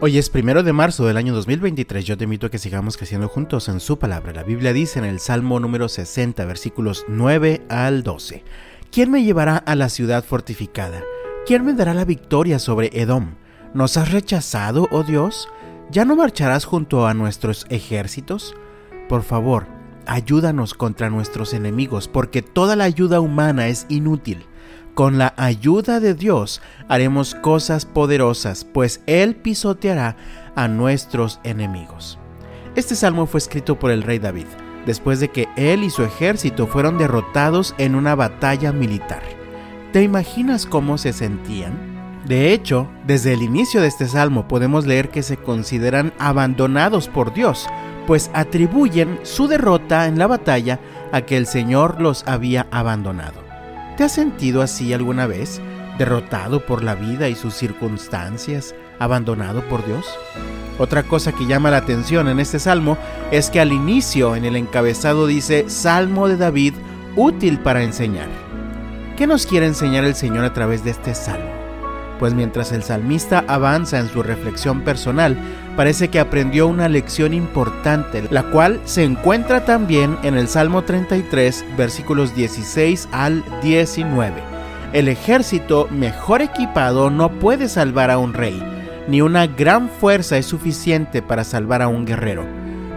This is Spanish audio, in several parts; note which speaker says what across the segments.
Speaker 1: Hoy es primero de marzo del año 2023. Yo te invito a que sigamos creciendo juntos en su palabra. La Biblia dice en el Salmo número 60, versículos 9 al 12: ¿Quién me llevará a la ciudad fortificada? ¿Quién me dará la victoria sobre Edom? ¿Nos has rechazado, oh Dios? ¿Ya no marcharás junto a nuestros ejércitos? Por favor, ayúdanos contra nuestros enemigos, porque toda la ayuda humana es inútil. Con la ayuda de Dios haremos cosas poderosas, pues Él pisoteará a nuestros enemigos. Este salmo fue escrito por el rey David, después de que él y su ejército fueron derrotados en una batalla militar. ¿Te imaginas cómo se sentían? De hecho, desde el inicio de este salmo podemos leer que se consideran abandonados por Dios, pues atribuyen su derrota en la batalla a que el Señor los había abandonado. ¿Te has sentido así alguna vez? ¿Derrotado por la vida y sus circunstancias? ¿Abandonado por Dios? Otra cosa que llama la atención en este salmo es que al inicio en el encabezado dice Salmo de David útil para enseñar. ¿Qué nos quiere enseñar el Señor a través de este salmo? Pues mientras el salmista avanza en su reflexión personal, parece que aprendió una lección importante, la cual se encuentra también en el Salmo 33, versículos 16 al 19. El ejército mejor equipado no puede salvar a un rey, ni una gran fuerza es suficiente para salvar a un guerrero.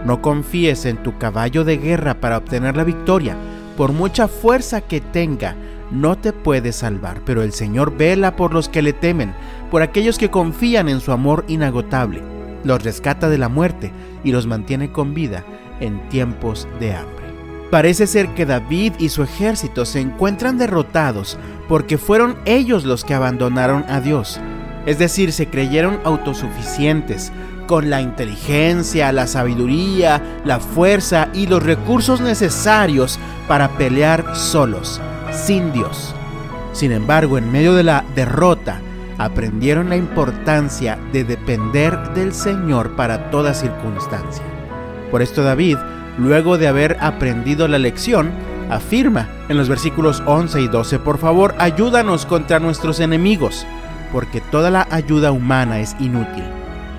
Speaker 1: No confíes en tu caballo de guerra para obtener la victoria, por mucha fuerza que tenga, no te puede salvar, pero el Señor vela por los que le temen, por aquellos que confían en su amor inagotable. Los rescata de la muerte y los mantiene con vida en tiempos de hambre. Parece ser que David y su ejército se encuentran derrotados porque fueron ellos los que abandonaron a Dios. Es decir, se creyeron autosuficientes, con la inteligencia, la sabiduría, la fuerza y los recursos necesarios para pelear solos sin Dios. Sin embargo, en medio de la derrota, aprendieron la importancia de depender del Señor para toda circunstancia. Por esto David, luego de haber aprendido la lección, afirma en los versículos 11 y 12, por favor, ayúdanos contra nuestros enemigos, porque toda la ayuda humana es inútil.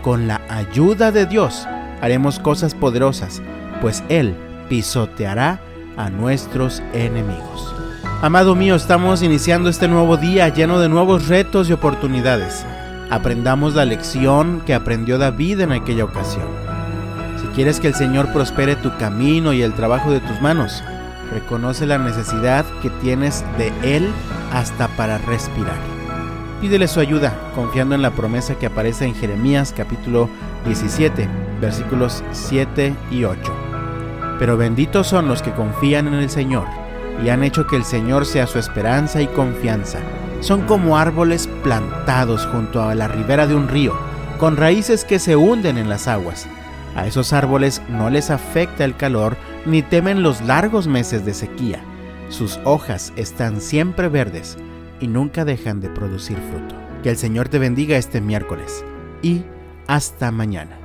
Speaker 1: Con la ayuda de Dios haremos cosas poderosas, pues Él pisoteará a nuestros enemigos. Amado mío, estamos iniciando este nuevo día lleno de nuevos retos y oportunidades. Aprendamos la lección que aprendió David en aquella ocasión. Si quieres que el Señor prospere tu camino y el trabajo de tus manos, reconoce la necesidad que tienes de Él hasta para respirar. Pídele su ayuda, confiando en la promesa que aparece en Jeremías capítulo 17, versículos 7 y 8. Pero benditos son los que confían en el Señor y han hecho que el Señor sea su esperanza y confianza. Son como árboles plantados junto a la ribera de un río, con raíces que se hunden en las aguas. A esos árboles no les afecta el calor ni temen los largos meses de sequía. Sus hojas están siempre verdes y nunca dejan de producir fruto. Que el Señor te bendiga este miércoles y hasta mañana.